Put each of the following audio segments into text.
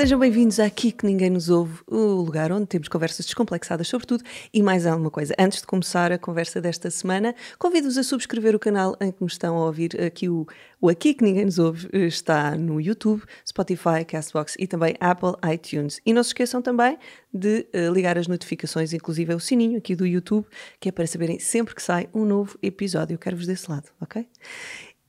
Sejam bem-vindos Aqui que Ninguém Nos Ouve, o lugar onde temos conversas descomplexadas sobre tudo e mais alguma coisa. Antes de começar a conversa desta semana, convido-vos a subscrever o canal em que me estão a ouvir. Aqui o, o Aqui que Ninguém Nos Ouve está no YouTube, Spotify, Castbox e também Apple iTunes. E não se esqueçam também de uh, ligar as notificações, inclusive o sininho aqui do YouTube, que é para saberem sempre que sai um novo episódio. Eu quero-vos desse lado, ok?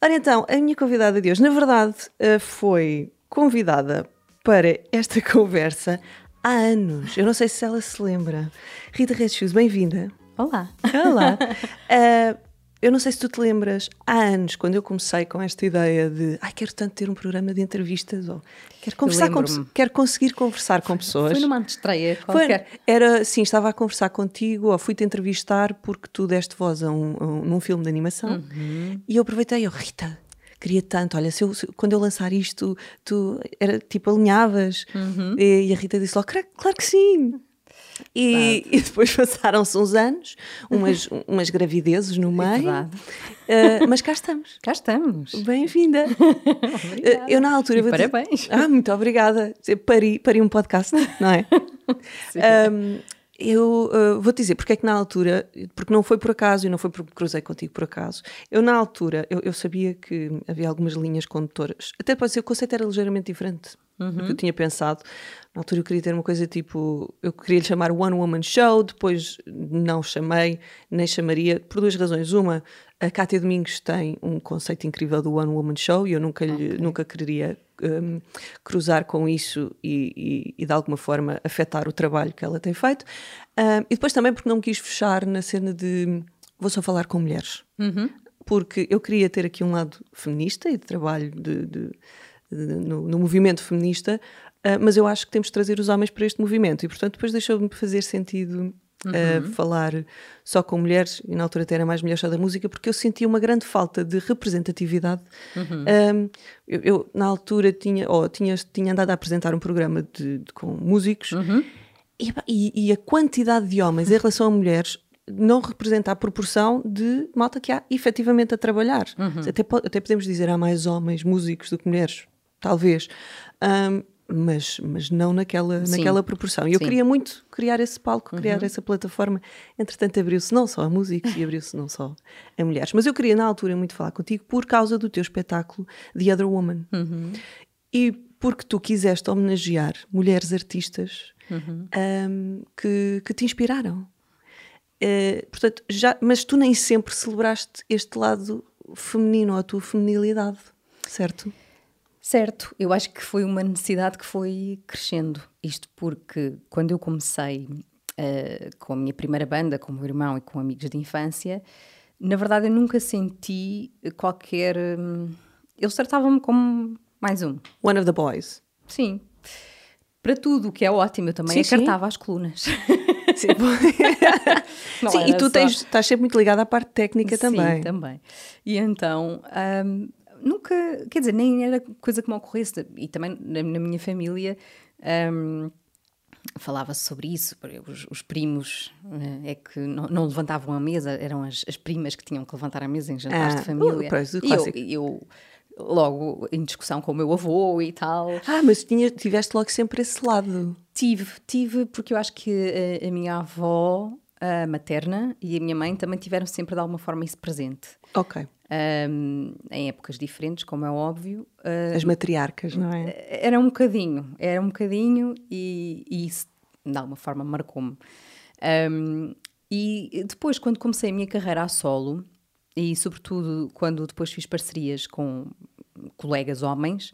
Ora então, a minha convidada de hoje, na verdade, uh, foi convidada para esta conversa há anos. Eu não sei se ela se lembra. Rita Redes bem-vinda. Olá. Olá. Uh, eu não sei se tu te lembras, há anos, quando eu comecei com esta ideia de ai, quero tanto ter um programa de entrevistas, ou quero, conversar com, quero conseguir conversar com pessoas. Foi numa estreia qualquer. Foi, era, sim, estava a conversar contigo, ou fui-te entrevistar porque tu deste voz a um, a um, num filme de animação. Uhum. E eu aproveitei, eu, Rita, queria tanto, olha, se eu, se, quando eu lançar isto, tu era tipo alinhavas. Uhum. E, e, a Rita disse logo, claro, claro que sim. E, e, depois passaram-se uns anos, umas, umas gravidezes no meio, uh, mas cá estamos. Cá estamos. Bem-vinda. uh, eu na altura. parabéns. Ah, muito obrigada. Pari, pari um podcast, não é? um, eu uh, vou-te dizer porque é que na altura, porque não foi por acaso e não foi porque cruzei contigo por acaso, eu na altura, eu, eu sabia que havia algumas linhas condutoras, até pode ser, o conceito era ligeiramente diferente uhum. do que eu tinha pensado. Na altura eu queria ter uma coisa tipo, eu queria lhe chamar One Woman Show, depois não chamei, nem chamaria, por duas razões. Uma, a Cátia Domingos tem um conceito incrível do One Woman Show e eu nunca, lhe, okay. nunca quereria um, cruzar com isso e, e, e, de alguma forma afetar o trabalho que ela tem feito. Um, e depois também porque não me quis fechar na cena de vou só falar com mulheres. Uhum. Porque eu queria ter aqui um lado feminista e de trabalho de, de, no, no, movimento feminista, uh, mas eu acho que temos de trazer os homens para este movimento e, portanto, depois deixou-me fazer sentido uhum. a falar só com mulheres, e na altura até era mais mulheres só da música, porque eu sentia uma grande falta de representatividade. Uhum. Um, eu, eu, na altura, tinha, oh, tinha, tinha andado a apresentar um programa de, de com músicos uhum. e, e, e a quantidade de homens em relação a mulheres não representa a proporção de malta que há efetivamente a trabalhar. Uhum. Até, até podemos dizer há mais homens músicos do que mulheres, talvez. Um, mas, mas não naquela, naquela proporção. E eu Sim. queria muito criar esse palco, criar uhum. essa plataforma. Entretanto, abriu-se não só a músicos e abriu-se não só a mulheres. Mas eu queria, na altura, muito falar contigo por causa do teu espetáculo The Other Woman. Uhum. E porque tu quiseste homenagear mulheres artistas uhum. um, que, que te inspiraram. Uh, portanto, já, mas tu nem sempre celebraste este lado feminino, a tua feminilidade, certo? Certo, eu acho que foi uma necessidade que foi crescendo. Isto porque quando eu comecei uh, com a minha primeira banda, com o meu irmão e com amigos de infância, na verdade eu nunca senti qualquer. Um, eles tratavam-me como mais um. One of the boys. Sim. Para tudo, o que é ótimo, eu também sim, acartava sim. as colunas. Sim, sim e tu tens, estás sempre muito ligada à parte técnica também. Sim, também. E então, um, nunca, quer dizer, nem era coisa que me ocorresse. E também na, na minha família um, falava-se sobre isso. Os, os primos uh, é que não, não, levantavam a mesa, eram as, as, primas que tinham que levantar a mesa em jantares ah, de família. Uh, e eu, eu, logo em discussão com o meu avô e tal. Ah, mas tinha, tiveste logo sempre esse lado. Tive, tive, porque eu acho que a, a minha avó a materna e a minha mãe também tiveram sempre de alguma forma isso presente. Ok um, em épocas diferentes, como é óbvio. Uh, As matriarcas, não é? Era um bocadinho, era um bocadinho e, e isso de alguma forma marcou-me. Um, e depois, quando comecei a minha carreira a solo, e sobretudo quando depois fiz parcerias com colegas homens,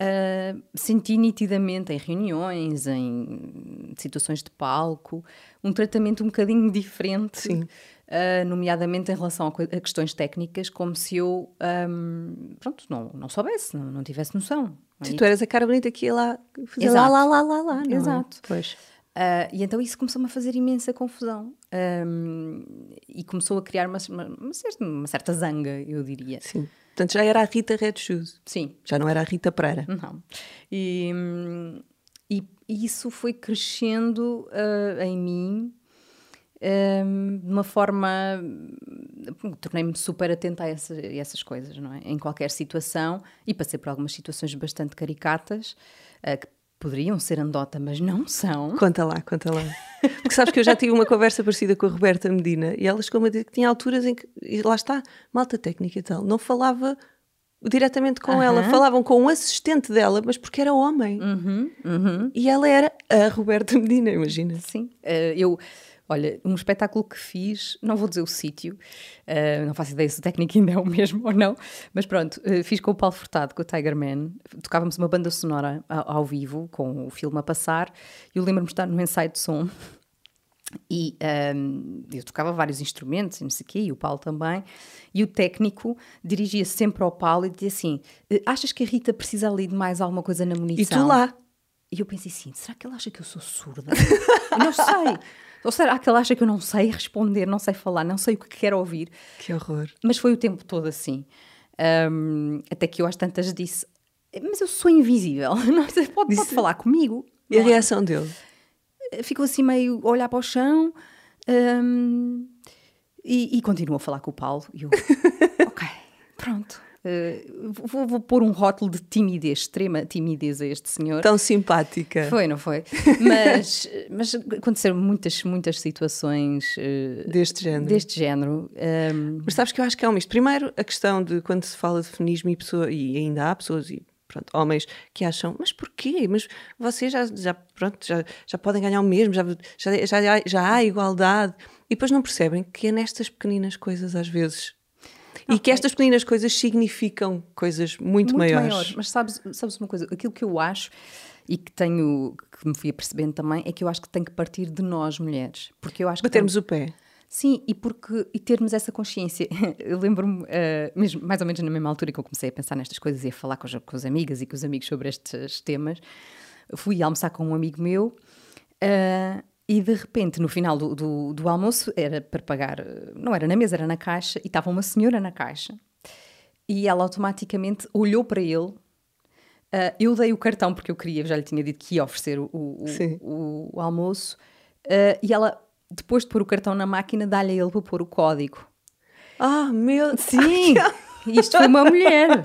uh, senti nitidamente em reuniões, em situações de palco, um tratamento um bocadinho diferente. Sim uh, nomeadamente em relação a, questões técnicas, como se eu um, pronto, não, não soubesse, não, não tivesse noção. Se tu eras a cara bonita que ia lá fazer lá, lá, lá, lá, lá. Não é? Exato. É? Pois. Uh, e então isso começou-me a fazer imensa confusão um, e começou a criar uma, uma, uma, certa, uma, certa, zanga, eu diria. Sim. Portanto, já era a Rita Red Shoes. Sim. Já não era a Rita Pereira. Não. E, e, isso foi crescendo uh, em mim um, de uma forma. Tornei-me super atenta a, essa, a, essas coisas, não é? Em qualquer situação, e passei por algumas situações bastante caricatas, uh, que poderiam ser andota, mas não são. Conta lá, conta lá. Porque sabes que eu já tive uma conversa parecida com a Roberta Medina e ela chegou-me a dizer que tinha alturas em que, lá está, malta técnica e tal, não falava diretamente com Aham. ela, falavam com um assistente dela, mas porque era homem. Uhum, uhum. E ela era a Roberta Medina, imagina. Sim. Eh, eu, olha, um espetáculo que fiz, não vou dizer o sítio, eh, não faço ideia se o técnico ainda é o mesmo ou não, mas pronto, eh, fiz com o Paulo Furtado, com o Tiger Man, tocávamos uma banda sonora ao, ao vivo, com o filme a passar, e eu lembro-me de estar no ensaio de som. E ehm, eu tocava vários instrumentos, e não sei o quê, e o Paulo também. E o técnico dirigia-se sempre ao Paulo e dizia assim: "Eh, Achas que a Rita precisa ali de mais alguma coisa na munição? E tu lá. E eu pensei assim: será que ele acha que eu sou surda? Eu não sei. Ou será que ele acha que eu não sei responder, não sei falar, não sei o que quero ouvir? Que horror. Mas foi o tempo todo assim. Ahm, até que eu às tantas disse: Mas eu sou invisível, não pode, pode falar comigo. E a reação dele? Ficou assim meio a olhar para o chão ahm, e, e continuou a falar com o Paulo. E eu, ok, pronto. eh, vou, vou pôr um rótulo de timidez, extrema timidez a este senhor. Tão simpática. Foi, não foi? Mas, mas aconteceram muitas, muitas situações eh, Deste género. deste género. Ahm, Mas sabes que eu acho que é um misto. Primeiro, a questão de quando se fala de feminismo e, pessoa, e ainda há pessoas e pronto, homens que acham, mas porquê? Mas vocês já, já, pronto, já, já podem ganhar o mesmo, já, já, já, há- já há igualdade. E depois não percebem que é nestas pequeninas coisas às vezes. E que estas pequeninas coisas significam coisas muito, maiores. Mas sabes, sabes uma coisa? Aquilo que eu acho e que tenho, que me fui apercebendo também, é que eu acho que tem que partir de nós, mulheres. Porque eu acho que Batermos o pé. Sim, e porque e termos essa consciência. Eu lembro-me, eh, mesmo mais ou menos na mesma altura que eu comecei a pensar nestas coisas e a falar com as, com as amigas e com os amigos sobre estes temas, fui almoçar com um amigo meu eh, e de repente, no final do, do, do almoço, era para pagar, eh, não era na mesa, era na caixa, e estava uma senhora na caixa e ela automaticamente olhou para ele. eh, eu dei o cartão porque eu queria, já lhe tinha dito que ia oferecer o, o, o- o almoço, eh, e ela, depois de pôr o cartão na máquina, dá-lhe a ele para pôr o código. Ah, meu Sim, isto foi uma mulher.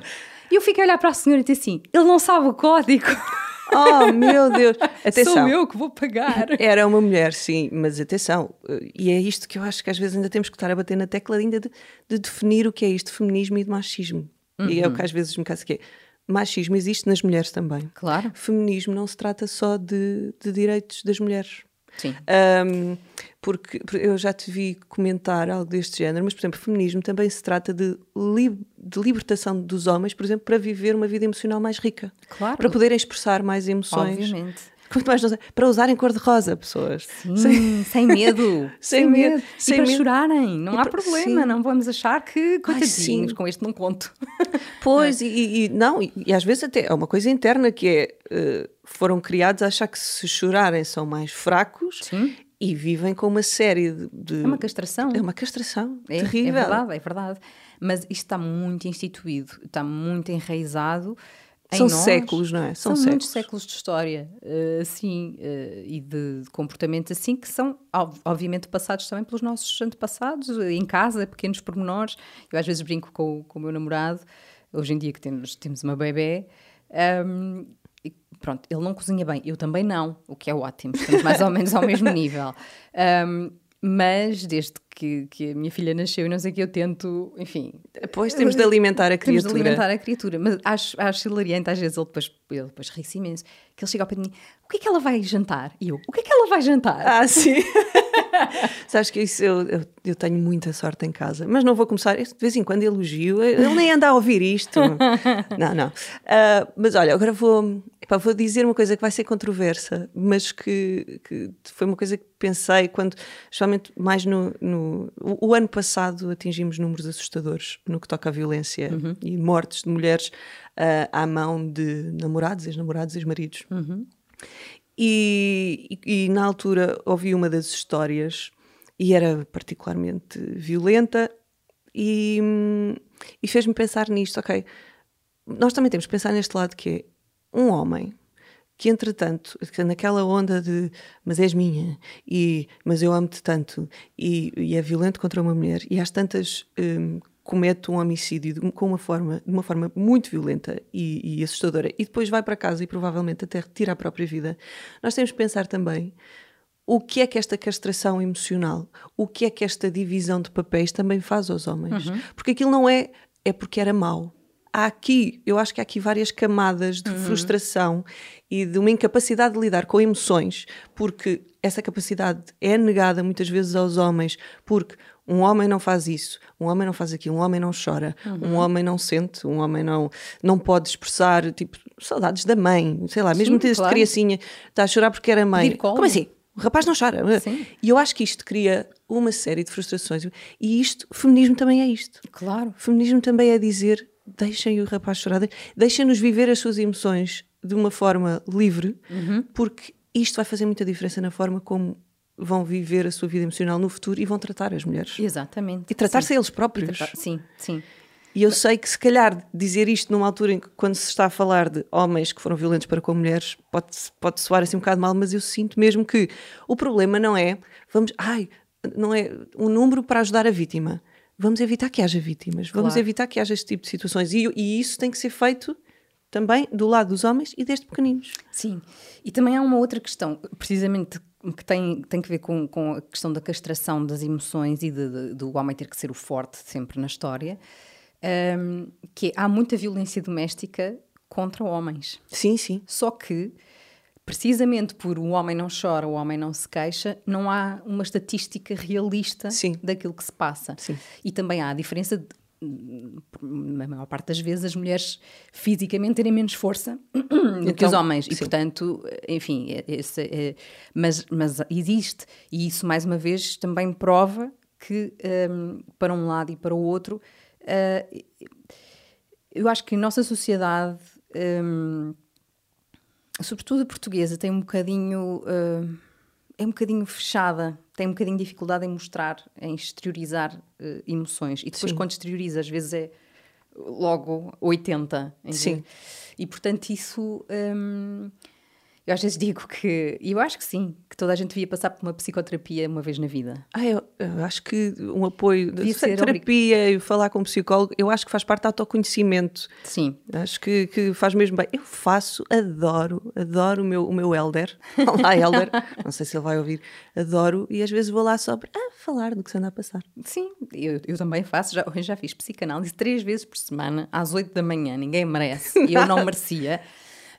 E eu fiquei a olhar para a senhora e disse assim: ele não sabe o código, Oh, meu Deus. Atenção. sou eu que vou pagar. Era uma mulher, sim, mas atenção, eh, e é isto que eu acho que às vezes ainda temos que estar a bater na tecla ainda de, de definir o que é isto de feminismo e de machismo. E é o que às vezes me cansa que é. Machismo existe nas mulheres também. Claro. Feminismo não se trata só de, de direitos das mulheres. Sim. Porque, porque eu já te vi comentar algo deste género, mas, por exemplo, feminismo também se trata de, li- de libertação dos homens, por exemplo, para viver uma vida emocional mais rica. Claro. Para poderem expressar mais emoções. Obviamente. Quanto mais para usarem cor-de-rosa, pessoas. Sim, sem medo. Sem medo, sem e para medo. chorarem, não E há para- problema, sim. não vamos achar que, coitadinhos, com este não conto. Pois, e, e- e não, e, e às vezes até é uma coisa interna que é eh, foram criados a achar que se chorarem são mais fracos Sim. e vivem com uma série de. de- É uma castração. É uma castração É, terrível. é verdade, é verdade. Mas isto está muito instituído, está muito enraizado. Em São nós. séculos, não é? São, São muitos séculos. séculos de história, assim, e de, comportamentos assim, que são, ob- obviamente, passados também pelos nossos antepassados, eh, em casa, pequenos pormenores. Eu às vezes brinco com, o- com o meu namorado, hoje em dia que temos, temos uma bebê, ahm, e pronto, ele não cozinha bem, eu também não, o que é ótimo, estamos mais ou menos ao mesmo nível. Ahm, mas desde que, que a minha filha nasceu e não sei o que, eu tento, enfim, Depois temos de alimentar a temos de criatura. alimentar a criatura. Mas acho, acho hilariante, às vezes ele depois, ele depois ri-se imenso, que ele chega ao pé de mim, o que é que ela vai jantar? E eu, o que é que ela vai jantar? Ah, sim. Sabes que isso eu, eu, eu tenho muita sorte em casa, mas não vou começar. De vez em quando elogio, ele nem anda a ouvir isto. não, não. Ah, mas olha, agora vou, epá, vou dizer uma coisa que vai ser controversa, mas que, que foi uma coisa que pensei quando, especialmente mais no. no o, o ano passado atingimos números assustadores no que toca à violência e mortes de mulheres ah, à mão de namorados, ex-namorados, ex-maridos. E, e- na altura ouvi uma das histórias e era particularmente violenta e, e fez-me pensar nisto, ok, nós também temos que pensar neste lado que é um homem que entretanto, que naquela onda de mas és minha, e, mas eu amo-te tanto, e, e é violento contra uma mulher, e às tantas hum, comete um homicídio de, com uma forma, de uma forma muito violenta e, e assustadora e depois vai para casa e provavelmente até retira a própria vida, nós temos que pensar também o que é que esta castração emocional, o que é que esta divisão de papéis também faz aos homens. Uhum. Porque aquilo não é, é porque era mau. Há aqui, eu acho que há aqui várias camadas de uhum. frustração e de uma incapacidade de lidar com emoções, porque essa capacidade é negada muitas vezes aos homens, porque um homem não faz isso, um homem não faz aquilo, um homem não chora, uhum. um homem não sente, um homem não, não pode expressar, tipo, saudades da mãe, sei lá, mesmo Sim, claro. criancinha, está a chorar porque era mãe. Como assim? O rapaz não chora. Sim. E eu acho que isto cria uma série de frustrações. E isto, feminismo também é isto. Claro. Feminismo também é dizer: deixem o rapaz chorar, deixem-nos viver as suas emoções de uma forma livre, uhum. porque isto vai fazer muita diferença na forma como vão viver a sua vida emocional no futuro e vão tratar as mulheres. Exatamente. E tratar-se eles próprios. Tratar, sim, sim. E eu sei que, se calhar, dizer isto numa altura em que, quando se está a falar de homens que foram violentos para com mulheres, pode, pode soar assim um bocado mal, mas eu sinto mesmo que o problema não é, vamos, ai, não é um número para ajudar a vítima. Vamos evitar que haja vítimas, vamos claro. evitar que haja este tipo de situações. E, e isso tem que ser feito também do lado dos homens e desde pequeninos. Sim, e também há uma outra questão, precisamente que tem, tem que ver com, com a questão da castração das emoções e de, de, do homem ter que ser o forte sempre na história, um, que é, há muita violência doméstica contra homens. Sim, sim. Só que, precisamente por o homem não chora, o homem não se queixa, não há uma estatística realista sim. daquilo que se passa. Sim. E também há a diferença de na maior parte das vezes, as mulheres fisicamente terem menos força do então, que os homens. Sim. E, portanto, enfim, é, esse, é, mas, mas existe. E isso, mais uma vez, também prova que, um, para um lado e para o outro, uh, eu acho que a nossa sociedade, um, sobretudo a portuguesa, tem um bocadinho. Uh, é um bocadinho fechada, tem um bocadinho de dificuldade em mostrar, em exteriorizar uh, emoções. E depois, sim. quando exterioriza, às vezes é logo 80. Sim. E portanto, isso. Um, eu às vezes digo que, e eu acho que sim, que toda a gente devia passar por uma psicoterapia uma vez na vida. Ah, eu, eu acho que um apoio de terapia e falar com um psicólogo, eu acho que faz parte do autoconhecimento. Sim. Acho que, que faz mesmo bem. Eu faço, adoro, adoro o meu, o meu elder. Olá, elder. Não sei se ele vai ouvir. Adoro e às vezes vou lá só para ah, falar do que se anda a passar. Sim, eu, eu também faço. Já, já fiz psicanálise três vezes por semana, às oito da manhã. Ninguém merece. Eu não merecia.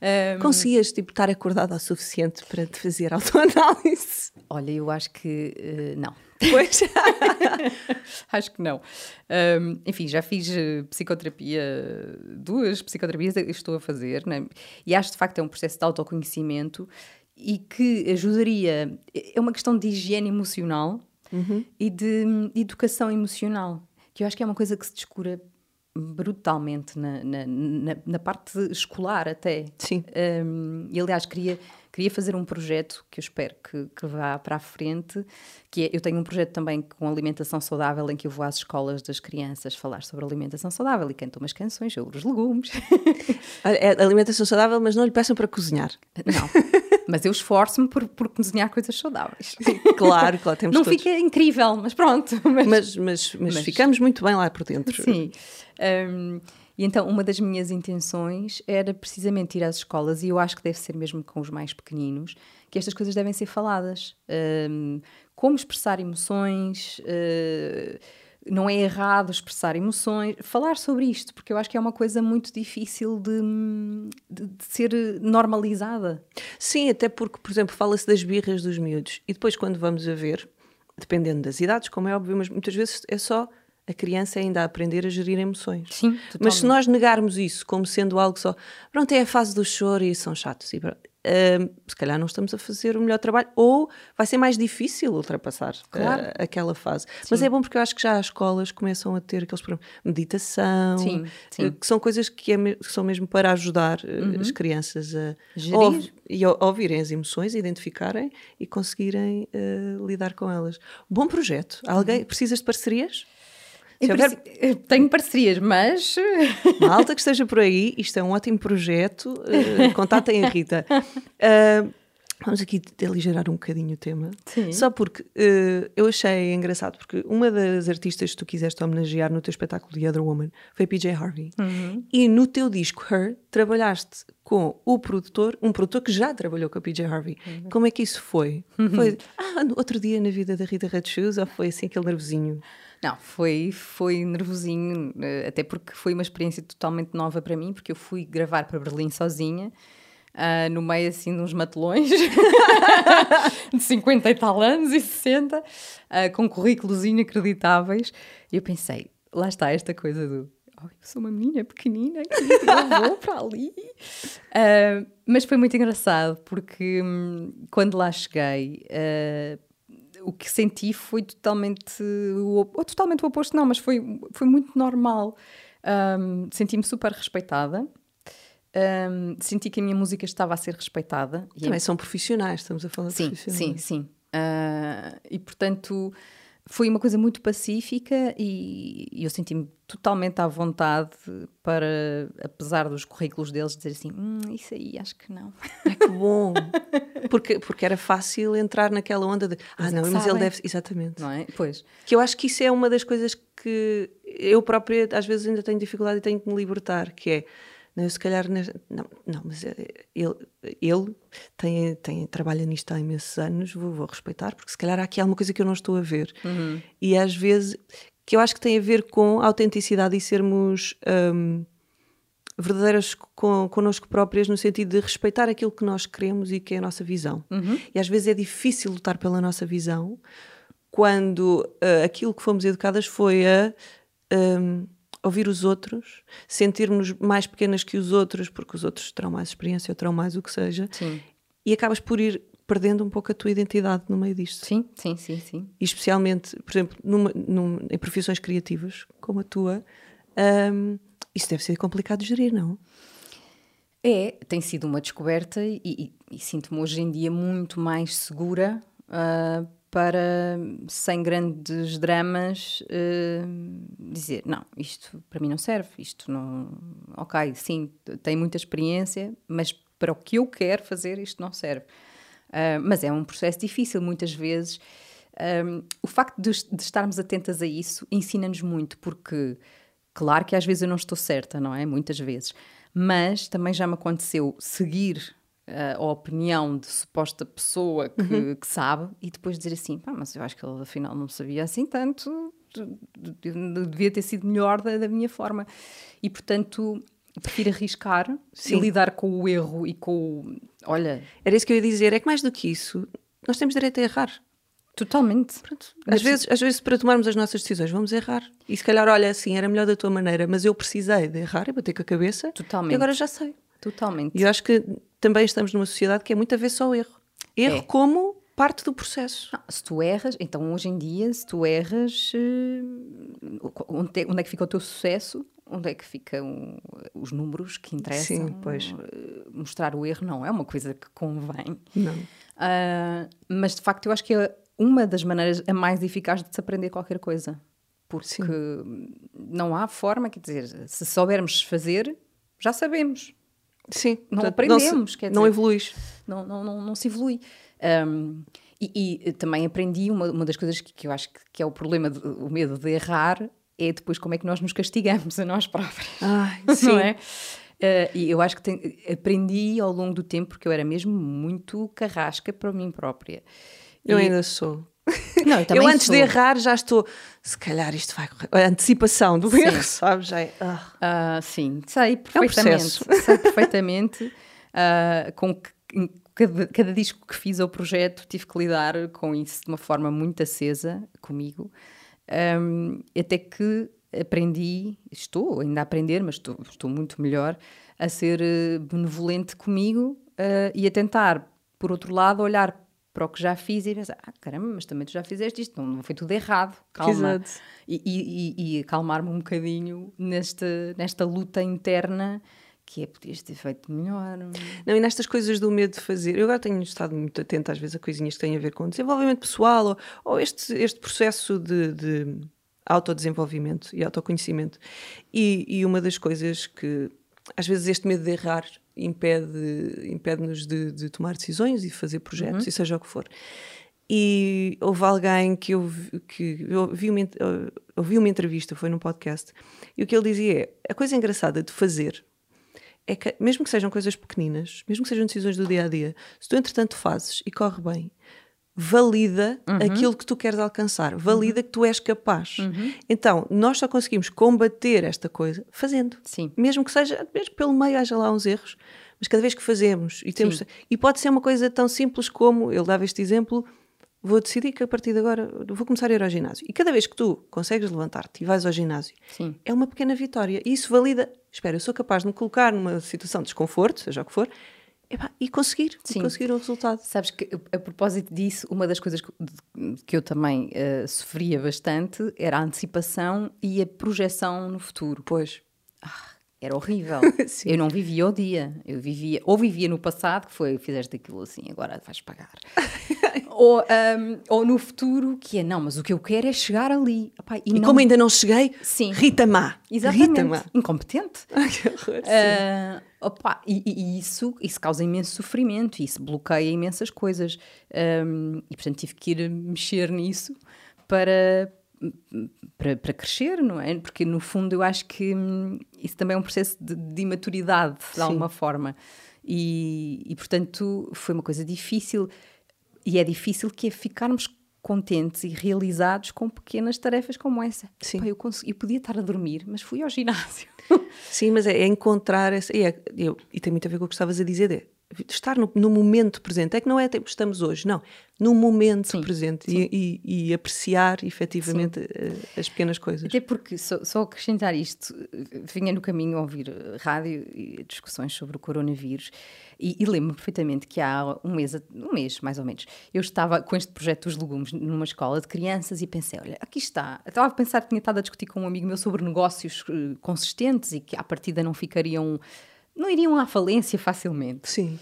Um, Conseguias tipo, estar acordada o suficiente para te fazer autoanálise? Olha, eu acho que uh, não. Pois. acho que não. Um, enfim, já fiz eh, psicoterapia, duas psicoterapias estou a fazer, né? e acho de facto é um processo de autoconhecimento e que ajudaria. É uma questão de higiene emocional uhum. e de educação emocional, que eu acho que é uma coisa que se descura brutalmente na, na, na, na, parte escolar até. Sim. Um, e aliás, queria, queria fazer um projeto que eu espero que, que vá para a frente, que é, eu tenho um projeto também com alimentação saudável em que eu vou às escolas das crianças falar sobre alimentação saudável e canto umas canções sobre os legumes. É alimentação saudável, mas não lhe peçam para cozinhar. Não. Mas eu esforço-me por, por cozinhar coisas saudáveis. Claro, claro, temos Não todos. fica incrível, mas pronto. Mas, mas, mas, mas, mas ficamos muito bem lá por dentro. Sim. Um, e então, uma das minhas intenções era precisamente ir às escolas, e eu acho que deve ser mesmo com os mais pequeninos, que estas coisas devem ser faladas. Um, como expressar emoções. Uh, não é errado expressar emoções, falar sobre isto, porque eu acho que é uma coisa muito difícil de, de, de ser normalizada. Sim, até porque, por exemplo, fala-se das birras dos miúdos e depois, quando vamos a ver, dependendo das idades, como é óbvio, mas muitas vezes é só a criança ainda a aprender a gerir emoções. Sim, totalmente. Mas se nós negarmos isso como sendo algo só, pronto, é a fase do choro e são chatos, e pronto, uh, se calhar não estamos a fazer o melhor trabalho, ou vai ser mais difícil ultrapassar claro. uh, aquela fase. Sim. Mas é bom porque eu acho que já as escolas começam a ter aqueles programas meditação, sim, sim. Uh, que são coisas que, é, que, são mesmo para ajudar uhum. as crianças a, Gerir. e a, ouvirem as emoções, identificarem e conseguirem lidar com elas. Bom projeto. Alguém uhum. precisas de parcerias? Houver... Tenho parcerias, mas. Malta que esteja por aí, isto é um ótimo projeto. Uh, contatem a Rita. Uh, Vamos aqui aligerar um bocadinho o tema. Sim. Só porque uh, eu achei engraçado, porque uma das artistas que tu quiseste homenagear no teu espetáculo The Other Woman foi PJ Harvey. Uhum. E no teu disco Her, trabalhaste com o produtor, um produtor que já trabalhou com a PJ Harvey. Uhum. Como é que isso foi? Foi, ah, outro dia na vida da Rita Red Shoes ou foi assim aquele nervosinho? Não, foi, foi nervosinho, eh, até porque foi uma experiência totalmente nova para mim, porque eu fui gravar para Berlim sozinha, ah, no meio assim de uns matelões de 50 e tal anos e 60, ah, com currículos inacreditáveis. E eu pensei, lá está esta coisa do "Oh, eu sou uma menina pequenina, que eu vou para ali. Ah, mas foi muito engraçado, porque hum, quando lá cheguei, ah, o que senti foi totalmente o, ou totalmente o oposto, não, mas foi, foi muito normal. Um, Senti-me super respeitada. Um, senti que a minha música estava a ser respeitada. E é Também são profissionais, estamos a falar de Sim, profissionais. sim, sim. Ah, e portanto foi uma coisa muito pacífica e, e eu senti-me totalmente à vontade para, apesar dos currículos deles, dizer assim: hum, isso aí acho que não. Ai, que bom! Porque, porque era fácil entrar naquela onda de ah, é não, mas ele deve. Exatamente. Não é? Pois. Que eu acho que isso é uma das coisas que eu própria às vezes ainda tenho dificuldade e tenho que me libertar, que é eu se calhar não, não, mas eh, ele, ele tem, tem, trabalha nisto há imensos anos, vou, vou respeitar, porque se calhar há aqui alguma coisa que eu não estou a ver. E às vezes que eu acho que tem a ver com a autenticidade e sermos hum, verdadeiras com, connosco próprias no sentido de respeitar aquilo que nós queremos e que é a nossa visão. E às vezes é difícil lutar pela nossa visão quando ah, aquilo que fomos educadas foi a hum, ouvir os outros, sentirmos mais pequenas que os outros, porque os outros terão mais experiência ou terão mais o que seja, Sim. e acabas por ir perdendo um pouco a tua identidade no meio disto. Sim, sim, sim, sim. E especialmente, por exemplo, numa- num- em profissões criativas como a tua, hum, isso deve ser complicado de gerir, não? É, tem sido uma descoberta e, e- e sinto-me hoje em dia muito mais segura ah, para, sem grandes dramas, ah, dizer: não, isto para mim não serve, isto não. Ok, sim, tenho muita experiência, mas para o que eu quero fazer, isto não serve. Ah, mas é um processo difícil, muitas vezes. Um, o facto de, de estarmos atentas a isso ensina-nos muito, porque, claro que às vezes eu não estou certa, não é? Muitas vezes. Mas também já me aconteceu seguir a opinião de suposta pessoa que, que sabe e depois dizer assim: pá, mas eu acho que ele afinal não sabia assim tanto, de- de- devia ter sido melhor da, da minha forma. E portanto. Prefiro arriscar Sim. e lidar com o erro e com o. Olha, Era isso que eu ia dizer, é que mais do que isso, nós temos direito a errar. totalmente. Às vezes, às vezes, para tomarmos as nossas decisões, vamos errar. E se calhar, olha, assim, era melhor da tua maneira, mas eu precisei de errar e bater com a cabeça. Totalmente. E agora já sei. Totalmente. E eu acho que também estamos numa sociedade que é muito a ver só erro. Erro É. como parte do processo. Não, se tu erras, então hoje em dia, se tu erras, eh, onde é, onde é que fica o teu sucesso? Onde é que ficam os números que interessam? Sim, pois. Eh, Mostrar o erro não é uma coisa que convém. Não. Ah, mas de facto, eu acho que é uma das maneiras a mais eficaz de se aprender qualquer coisa. Porque não há forma, quer dizer, se soubermos fazer, já sabemos. Sim. Não portanto, aprendemos, se- quer Não dizer. evoluís. não, não, não, não se evolui. Um, e, e também aprendi uma, uma das coisas que, que eu acho que, que é o problema, de- o medo de errar, é depois como é que nós nos castigamos a nós próprios. Ai, Não sim. é? Uh, e eu acho que tem- aprendi ao longo do tempo, porque eu era mesmo muito carrasca para mim própria. Eu E- ainda sou. Não, eu, eu antes sou. de errar já estou. Se calhar isto vai correr. A antecipação do Sim. erro, sabes? Já é. ah. Ah, sim, sei um perfeitamente. processo. sei perfeitamente. ah, com que, cada, cada disco que fiz ao projeto tive que lidar com isso de uma forma muito acesa comigo. Ahm, até que aprendi, estou ainda a aprender, mas estou, estou muito melhor, a ser eh, benevolente comigo ah, e a tentar, por outro lado, olhar para o que já fiz e pensar: ah, caramba, mas também tu já fizeste isto, não, não foi tudo errado, calma. Exato. E, e, e- e acalmar-me um bocadinho nesta, nesta luta interna que é podias ter feito melhor. Não, e nestas coisas do medo de fazer, eu agora tenho estado muito atenta às vezes a coisinhas que têm a ver com desenvolvimento pessoal ou, ou este, este processo de, de autodesenvolvimento e autoconhecimento. E, e uma das coisas que às vezes este medo de errar impede, impede-nos de, de, tomar decisões e fazer projetos, uhum. e seja o que for. E houve alguém que eu, que eu vi uma, ouvi uma entrevista, foi num podcast, e o que ele dizia é: a coisa engraçada de fazer é que, mesmo que sejam coisas pequeninas, mesmo que sejam decisões do dia a dia, se tu entretanto fazes e corre bem, valida uhum. aquilo que tu queres alcançar, valida uhum. que tu és capaz. Uhum. Então, nós só conseguimos combater esta coisa fazendo. Sim. Mesmo que seja, mesmo pelo meio haja lá uns erros, mas cada vez que fazemos e temos. Sim. E pode ser uma coisa tão simples como, ele dava este exemplo, vou decidir que a partir de agora vou começar a ir ao ginásio. E cada vez que tu consegues levantar-te e vais ao ginásio, Sim. é uma pequena vitória. E isso valida, espera, eu sou capaz de me colocar numa situação de desconforto, seja o que for, e conseguir, e conseguir o resultado. Sabes que a propósito disso, uma das coisas que eu também uh, sofria bastante era a antecipação e a projeção no futuro. Pois. Ah, era horrível. eu não vivia o dia. Eu vivia, ou vivia no passado, que foi, fizeste aquilo assim, agora vais pagar. ou, um, ou no futuro, que é, não, mas o que eu quero é chegar ali. Epá, e, e não... como ainda não cheguei, sim. Rita Má. Exatamente. Rita Má. Incompetente. Ai, que horror, uh, opa, e, e, isso, isso causa imenso sofrimento, isso bloqueia imensas coisas. Um, e portanto tive que ir mexer nisso para, para, para, crescer, não é? Porque no fundo eu acho que hum, isso também é um processo de, de imaturidade, de Sim. alguma forma. E, e portanto foi uma coisa difícil. E é difícil que é ficarmos contentes e realizados com pequenas tarefas como essa. Sim. Eu, consegui, eu podia estar a dormir, mas fui ao ginásio. Sim, mas é, é encontrar essa. E, é, eu, e tem muito a ver com o que estavas a dizer, de estar no, no, momento presente. É que não é tipo estamos hoje, não. No momento sim, presente sim. E, e, e, apreciar efetivamente sim. Eh, as pequenas coisas. Até porque, só, só, acrescentar isto, vinha no caminho a ouvir rádio e discussões sobre o coronavírus e, e lembro-me perfeitamente que há um mês, um mês mais ou menos, eu estava com este projeto dos legumes numa escola de crianças e pensei: olha, aqui está. Eu estava a pensar que tinha estado a discutir com um amigo meu sobre negócios uh, consistentes e que à partida não ficariam não iriam à falência facilmente. Sim.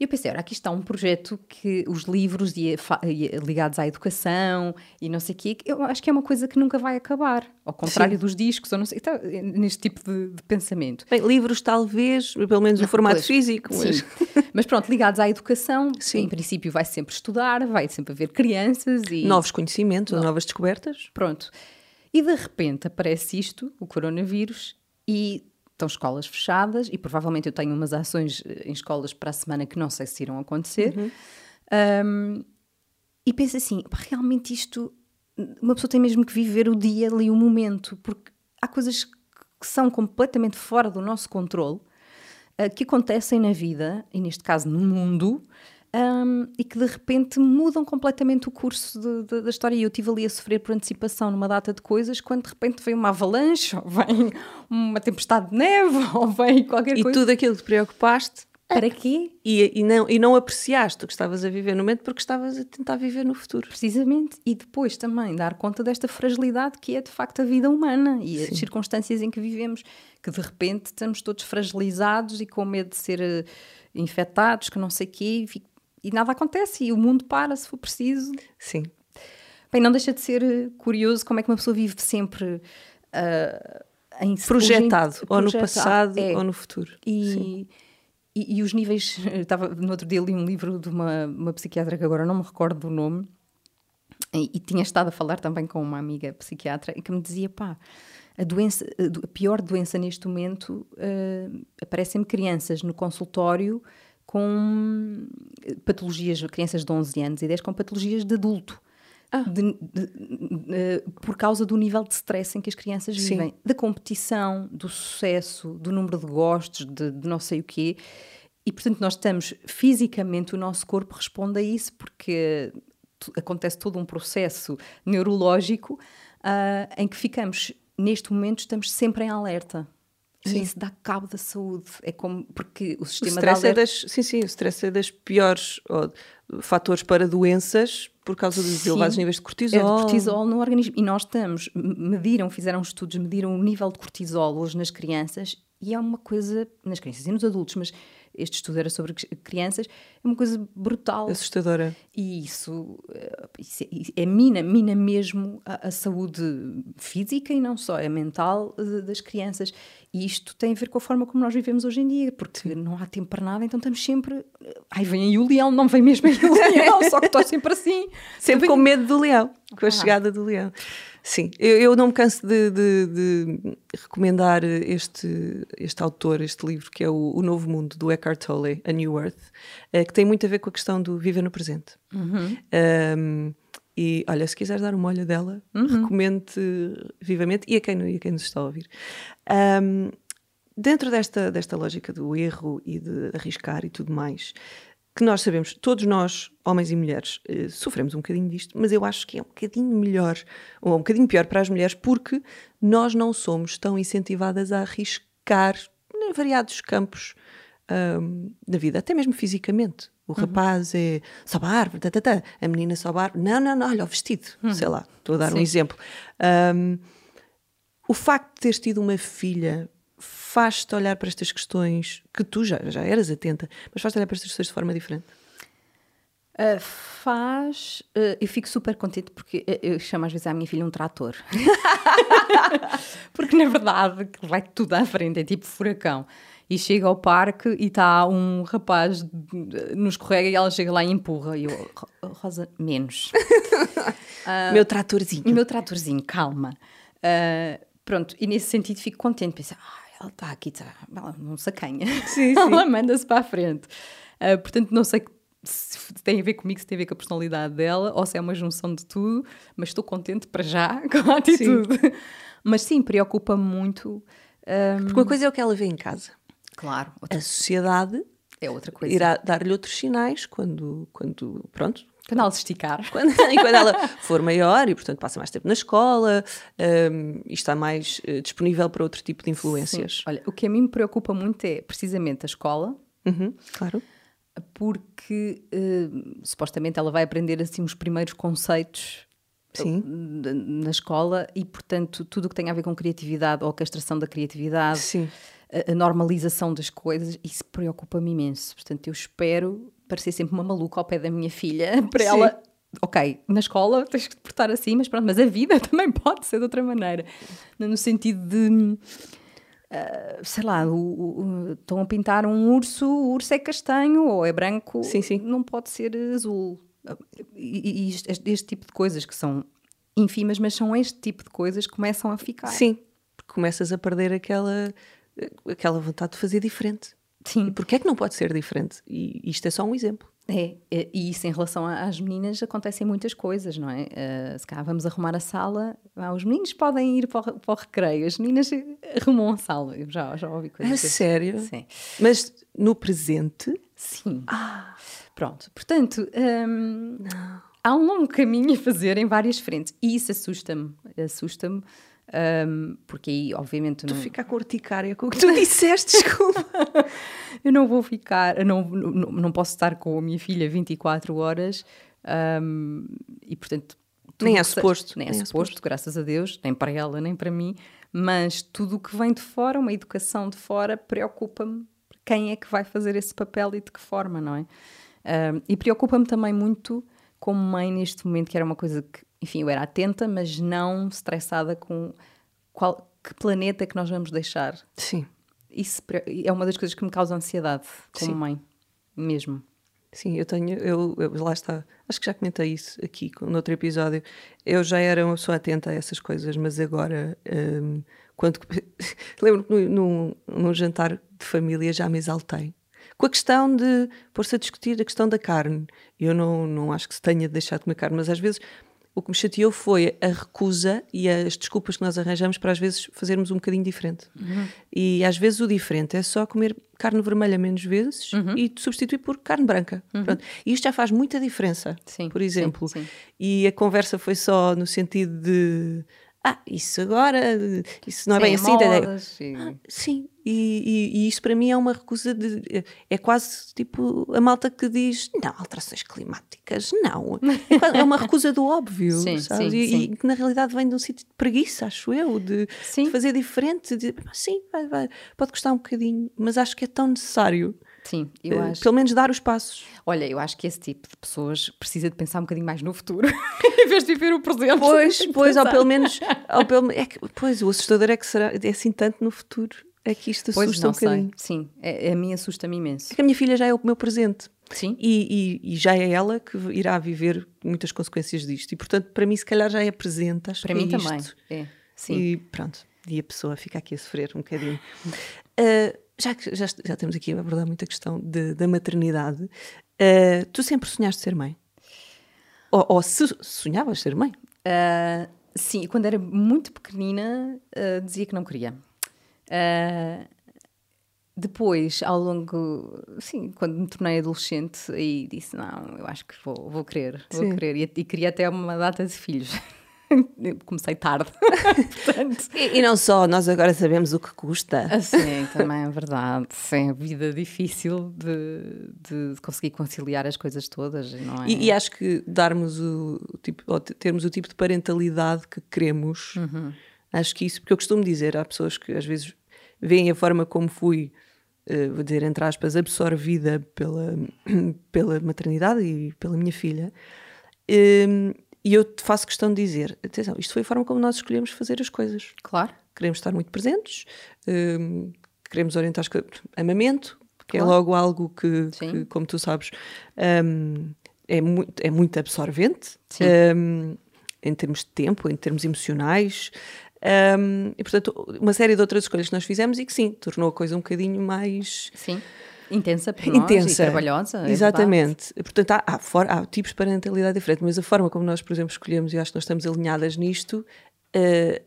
E eu pensei, ora, aqui está um projeto que os livros e, e, ligados à educação e não sei o quê, eu acho que é uma coisa que nunca vai acabar. Ao contrário Sim. dos discos, ou não sei, então, neste tipo de, de, pensamento. Bem, livros talvez, pelo menos no formato pois, físico. Mas... mas... pronto, ligados à educação, Sim. em princípio vai sempre estudar, vai sempre haver crianças e... Novos conhecimentos, não. novas descobertas. Pronto. E de repente aparece isto, o coronavírus, e estão escolas fechadas e provavelmente eu tenho umas ações eh, em escolas para a semana que não sei se irão acontecer. Uhum. Um, e penso assim, realmente isto, uma pessoa tem mesmo que viver o dia ali, o momento, porque há coisas que são completamente fora do nosso controle, uh, que acontecem na vida, e neste caso no mundo, um, e que de repente mudam completamente o curso de, de, da história. E eu estive ali a sofrer por antecipação numa data de coisas, quando de repente vem uma avalanche, ou vem uma tempestade de neve, ou vem qualquer e coisa. E tudo aquilo que te preocupaste. Para quê? E, e, não, e não apreciaste o que estavas a viver no momento porque estavas a tentar viver no futuro. Precisamente. E depois também dar conta desta fragilidade que é de facto a vida humana e Sim. as circunstâncias em que vivemos, que de repente estamos todos fragilizados e com medo de ser uh, infectados, que não sei o quê, e nada acontece e o mundo para se for preciso. Sim. Bem, não deixa de ser eh, curioso como é que uma pessoa vive sempre uh, em projetado, ou no passado é. ou no futuro. E, e, e, os níveis. Estava no outro dia li um livro de uma, uma psiquiatra que agora não me recordo do nome. E, e, tinha estado a falar também com uma amiga psiquiatra e que me dizia: pá, a doença, a pior doença neste momento uh, aparecem-me crianças no consultório com patologias, crianças de 11 anos e 10 com patologias de adulto. Ah. De, de, de, por causa do nível de stress em que as crianças vivem, Sim. da competição, do sucesso, do número de gostos, de, de, não sei o quê. E portanto, nós estamos fisicamente, o nosso corpo responde a isso porque acontece todo um processo neurológico uh, em que ficamos, neste momento, estamos sempre em alerta. Sim. E isso dá cabo da saúde. É como porque o sistema o stress é das, sim, sim, o stress é das piores ó, fatores para doenças por causa dos sim, elevados níveis de cortisol. É de cortisol no organismo. E nós estamos, mediram, fizeram estudos, mediram o nível de cortisol hoje nas crianças e é uma coisa, nas crianças e nos adultos, mas este estudo era sobre crianças, é uma coisa brutal. Assustadora. E isso, eh, isso é, é mina, mina mesmo a, a, saúde física e não só, é mental eh, das crianças. E isto tem a ver com a forma como nós vivemos hoje em dia, porque Sim. não há tempo para nada, então estamos sempre. Ai, vem aí o leão, não vem mesmo aí o leão, só que estou sempre assim. Sempre com medo do leão, com a ah. chegada do leão. Sim, eu, eu não me canso de, de, de, recomendar este, este autor, este livro, que é o, o Novo Mundo, do Eckhart Tolle, A New Earth, uh, que tem muito a ver com a questão do viver no presente. Uhum. Um, e olha, se quiseres dar uma olha dela, uhum. recomendo-te vivamente e a quem, e a quem nos está a ouvir. Um, dentro desta, desta lógica do erro e de arriscar e tudo mais, que nós sabemos, todos nós, homens e mulheres, eh, sofremos um bocadinho disto, mas eu acho que é um bocadinho melhor, ou um bocadinho pior para as mulheres, porque nós não somos tão incentivadas a arriscar em variados campos um, da vida, até mesmo fisicamente. O uhum. rapaz é sobe a árvore, tá, tá, tá. a menina sobe a árvore. Não, não, não, olha o vestido. Uhum. Sei lá, estou a dar Sim. um exemplo. Um, o facto de teres tido uma filha faz-te olhar para estas questões que tu já, já eras atenta, mas faz-te olhar para estas questões de forma diferente? Uh, faz. Uh, eu fico super contente porque eu chamo às vezes a minha filha um trator. porque na verdade vai tudo à frente, é tipo furacão. E chega ao parque e está um rapaz nos escorrega e ela chega lá e empurra. E eu, Rosa, menos. meu tratorzinho. Meu tratorzinho, calma. pronto, e nesse sentido fico contente. Pensar, ah, ela está aqui, está, ela não sacanha. Sim, sim. ela manda-se para a frente. Uh, portanto, não sei se tem a ver comigo, se tem a ver com a personalidade dela, ou se é uma junção de tudo, mas estou contente para já com a atitude. Sim. Mas sim, preocupa-me muito. Um... Porque uma coisa é o que ela vê em casa. Claro. Outra... A sociedade é outra coisa. Irá dar-lhe outros sinais quando, quando pronto, quando ela se esticar. Quando, e quando ela for maior e, portanto, passa mais tempo na escola um, e está mais uh, disponível para outro tipo de influências. Sim. Olha, o que a mim me preocupa muito é precisamente a escola. Uhum, claro. Porque uh, supostamente ela vai aprender assim os primeiros conceitos Sim. na escola e, portanto, tudo o que tem a ver com criatividade, ou orquestração da criatividade. A, a normalização das coisas, isso preocupa-me imenso. Portanto, eu espero parecer sempre uma maluca ao pé da minha filha, para Sim. ela ok, na escola tens que te portar assim, mas pronto, mas a vida também pode ser de outra maneira. No sentido de, uh, sei lá, o, o, estão a pintar um urso, o urso é castanho ou é branco, sim, sim. não pode ser azul. E, e este, este, tipo de coisas que são ínfimas, mas são este tipo de coisas que começam a ficar. Sim, começas a perder aquela, aquela vontade de fazer diferente. Sim. E porquê é que não pode ser diferente? E isto é só um exemplo. É, é e isso em relação às meninas acontecem muitas coisas, não é? Uh, se cá vamos arrumar a sala, ah, os meninos podem ir para o, para o, recreio, as meninas arrumam a sala. Eu já, já ouvi coisas. É assim. sério? Sim. Mas no presente? Sim. Ah. Pronto, portanto, um, há um longo caminho a fazer em várias frentes e isso assusta-me, assusta-me um, porque aí, obviamente. Tu não... fica com urticária com o que tu disseste, desculpa. eu não vou ficar, não, não, não posso estar com a minha filha 24 horas um, e, portanto. Nem é suposto. Nem é, nem é suposto, suposto, graças a Deus, nem para ela, nem para mim. Mas tudo o que vem de fora, uma educação de fora, preocupa-me quem é que vai fazer esse papel e de que forma, não é? Um, e preocupa-me também muito, como mãe, neste momento, que era uma coisa que enfim, eu era atenta, mas não estressada com qual, que planeta que nós vamos deixar. Sim. Isso é uma das coisas que me causa ansiedade como Sim. mãe, mesmo. Sim, eu tenho, eu, eu, lá está, acho que já comentei isso aqui no outro episódio. Eu já era uma pessoa atenta a essas coisas, mas agora, um, quando lembro que num, num jantar de família já me exaltei com a questão de pôr-se a discutir a questão da carne. Eu não, não acho que se tenha de deixar de comer carne, mas às vezes o que me chateou foi a recusa e as desculpas que nós arranjamos para às vezes fazermos um bocadinho diferente. Uhum. E às vezes o diferente é só comer carne vermelha menos vezes uhum. e substituir por carne branca. Uhum. E isto já faz muita diferença, sim, por exemplo. Sim, sim. E a conversa foi só no sentido de ah, isso agora, isso não é bem assim. Modas, sim, ah, sim. E, e, e, isso para mim é uma recusa de. É quase tipo a malta que diz: não, alterações climáticas, não. É uma recusa do óbvio, sim, sabe? Sim, e, sim. e, que na realidade vem de um sítio de preguiça, acho eu, de, de fazer diferente. De, sim, vai, vai, pode custar um bocadinho, mas acho que é tão necessário. Sim, eu Eh, acho. Pelo menos dar os passos. Olha, eu acho que esse tipo de pessoas precisa de pensar um bocadinho mais no futuro, em vez de viver o presente. Pois, pois, ou pelo menos. Ou pelo, é que, pois, o assustador é que será. É assim tanto no futuro. É que isto Pois, assusta não um bocadinho. sei. Sim, é, a mim assusta-me imenso. Porque a minha filha já é o meu presente. Sim. E, e- e já é ela que irá viver muitas consequências disto. E, portanto, para mim, se calhar já é presente. Acho Para que mim é também. isto. É. Sim. E pronto. E a pessoa fica aqui a sofrer um bocadinho. Uh, já que já, já temos aqui a abordar muita questão de- da maternidade, uh, tu sempre sonhaste ser mãe? Ou, ou se sonhavas ser mãe? Ah, sim, quando era muito pequenina ah, dizia que não queria. Depois, ao longo, sim, quando me tornei adolescente, aí disse: Não, eu acho que vou, vou querer, vou Sim. querer. E, e queria até uma data de filhos. Comecei tarde, portanto. E, e não só, nós agora sabemos o que custa. Assim, também é verdade. Sim, vida difícil de, de conseguir conciliar as coisas todas, não é? E, e acho que darmos o, o tipo, ou termos o tipo de parentalidade que queremos, acho que isso, porque eu costumo dizer, há pessoas que às vezes veem a forma como fui, eh, vou dizer entre aspas, absorvida pela, pela maternidade e pela minha filha, Hum, e eu te faço questão de dizer: atenção, isto foi a forma como nós escolhemos fazer as coisas. Claro. Queremos estar muito presentes, hum, queremos orientar as coisas. Amamento, que é Claro. logo algo que, que, como tu sabes, hum, é, muito, é muito absorvente hum, em termos de tempo, em termos emocionais. e portanto, uma série de outras escolhas que nós fizemos e que sim, tornou a coisa um bocadinho mais Sim. Intensa nós intensa. trabalhosa. é. Exatamente. Portanto, há, há, for- há tipos de parentalidade diferente, mas a forma como nós, por exemplo, escolhemos, e acho que nós estamos alinhadas nisto, eh,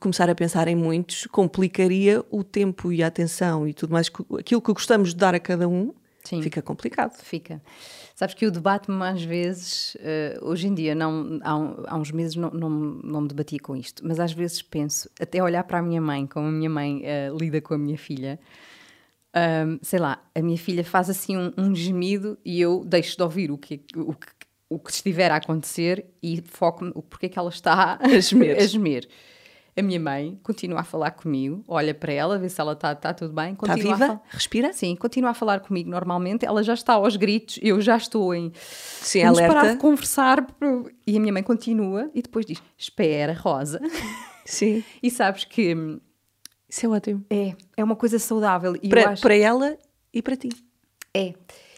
começar a pensar em muitos complicaria o tempo e a atenção e tudo mais. Aquilo que gostamos de dar a cada um Sim. fica complicado. Fica. Sabes que eu debato-me às vezes, eh, hoje em dia, não, há, um- há uns meses não, não, não me debatia com isto, mas às vezes penso, até olhar para a minha mãe, como a minha mãe eh, lida com a minha filha, ahm, sei lá, a minha filha faz assim um, um gemido e eu deixo de ouvir o que, o que, o que estiver a acontecer e foco-me o porquê que ela está A gemer. a gemer. A minha mãe continua a falar comigo, olha para ela, vê se ela está tá tudo bem. Está viva? fal- Respira? Sim, continua a falar comigo normalmente. Ela já está aos gritos, eu já estou em. Sim, Vamos parar de alerta. conversar. E a minha mãe continua e depois diz: Espera, Rosa. Sim, E sabes que hum, isso é ótimo. é, é uma coisa saudável. E Para, acho, para ela e para ti. É.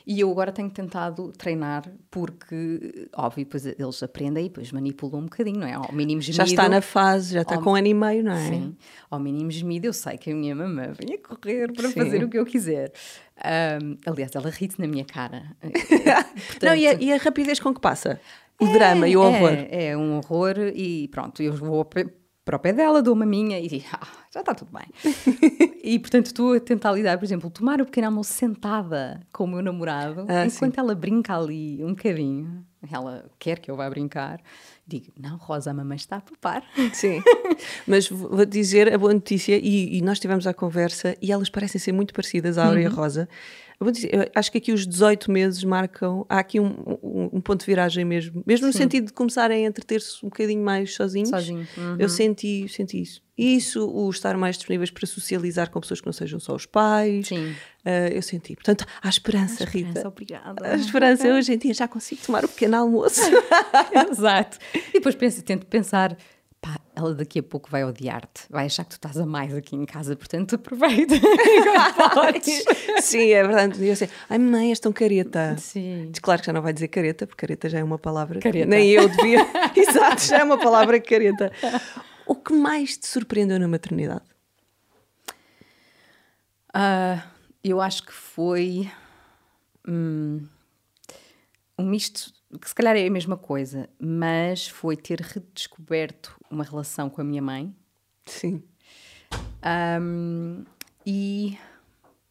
E eu agora tenho tentado treinar porque, óbvio, depois eles aprendem e depois manipulam um bocadinho, não é? Ao mínimo gemido. Já está na fase, já está Ao- com um ano e meio, não é? Sim, ao mínimo gemido eu sei que a minha mamã vem a correr para Sim. fazer o que eu quiser. Ahm, aliás, ela ri-se na minha cara. Não, e a, e a rapidez com que passa? O drama e o horror. É, é um horror e pronto, eu vou para o pé dela, dou uma minha e ah, já está tudo bem. e portanto estou a tentar lidar, por exemplo, tomar o pequeno almoço sentada com o meu namorado, Ah, enquanto ela brinca ali um bocadinho, ela quer que eu vá brincar, digo, não, Rosa, a mamãe está a papar. Sim, mas vou dizer a boa notícia, e, e nós tivemos a conversa e elas parecem ser muito parecidas, a Áurea e a Rosa. Eu vou dizer, eu acho que aqui os 18 meses marcam, há aqui um, um- um ponto de viragem mesmo, mesmo no sentido de começarem a entreter-se um bocadinho mais sozinhos. Sozinho, uhum. Eu senti, senti isso. E isso, o estar mais disponíveis para socializar com pessoas que não sejam só os pais, Sim. ah, eu senti. Portanto, há esperança, Esperança, Rita. obrigada. A esperança, hoje em dia já consigo tomar o pequeno almoço. Exato. E depois penso, tento pensar, pá, ela daqui a pouco vai odiar-te, vai achar que tu estás a mais aqui em casa, portanto aproveita podes. Sim, é verdade. E eu sei, ai mãe, és tão careta. Sim. Claro que já não vai dizer careta, porque careta já é uma palavra. Careta. Nem eu devia. Exato, já é uma palavra careta. O que mais te surpreendeu na maternidade? Ah, eu acho que foi hum, um misto, que se calhar é a mesma coisa, mas foi ter redescoberto uma relação com a minha mãe. Sim. Ahm, e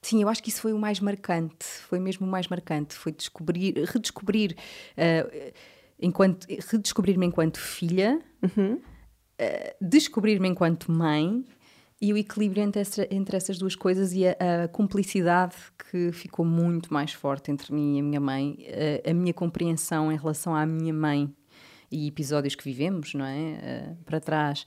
sim, eu acho que isso foi o mais marcante, foi mesmo o mais marcante, foi descobrir, redescobrir, ah, enquanto, redescobrir-me enquanto filha, ah, descobrir-me enquanto mãe e o equilíbrio entre, essa- entre essas duas coisas e a, a cumplicidade que ficou muito mais forte entre mim e a minha mãe, a, a minha compreensão em relação à minha mãe e episódios que vivemos, não é? Ah, para trás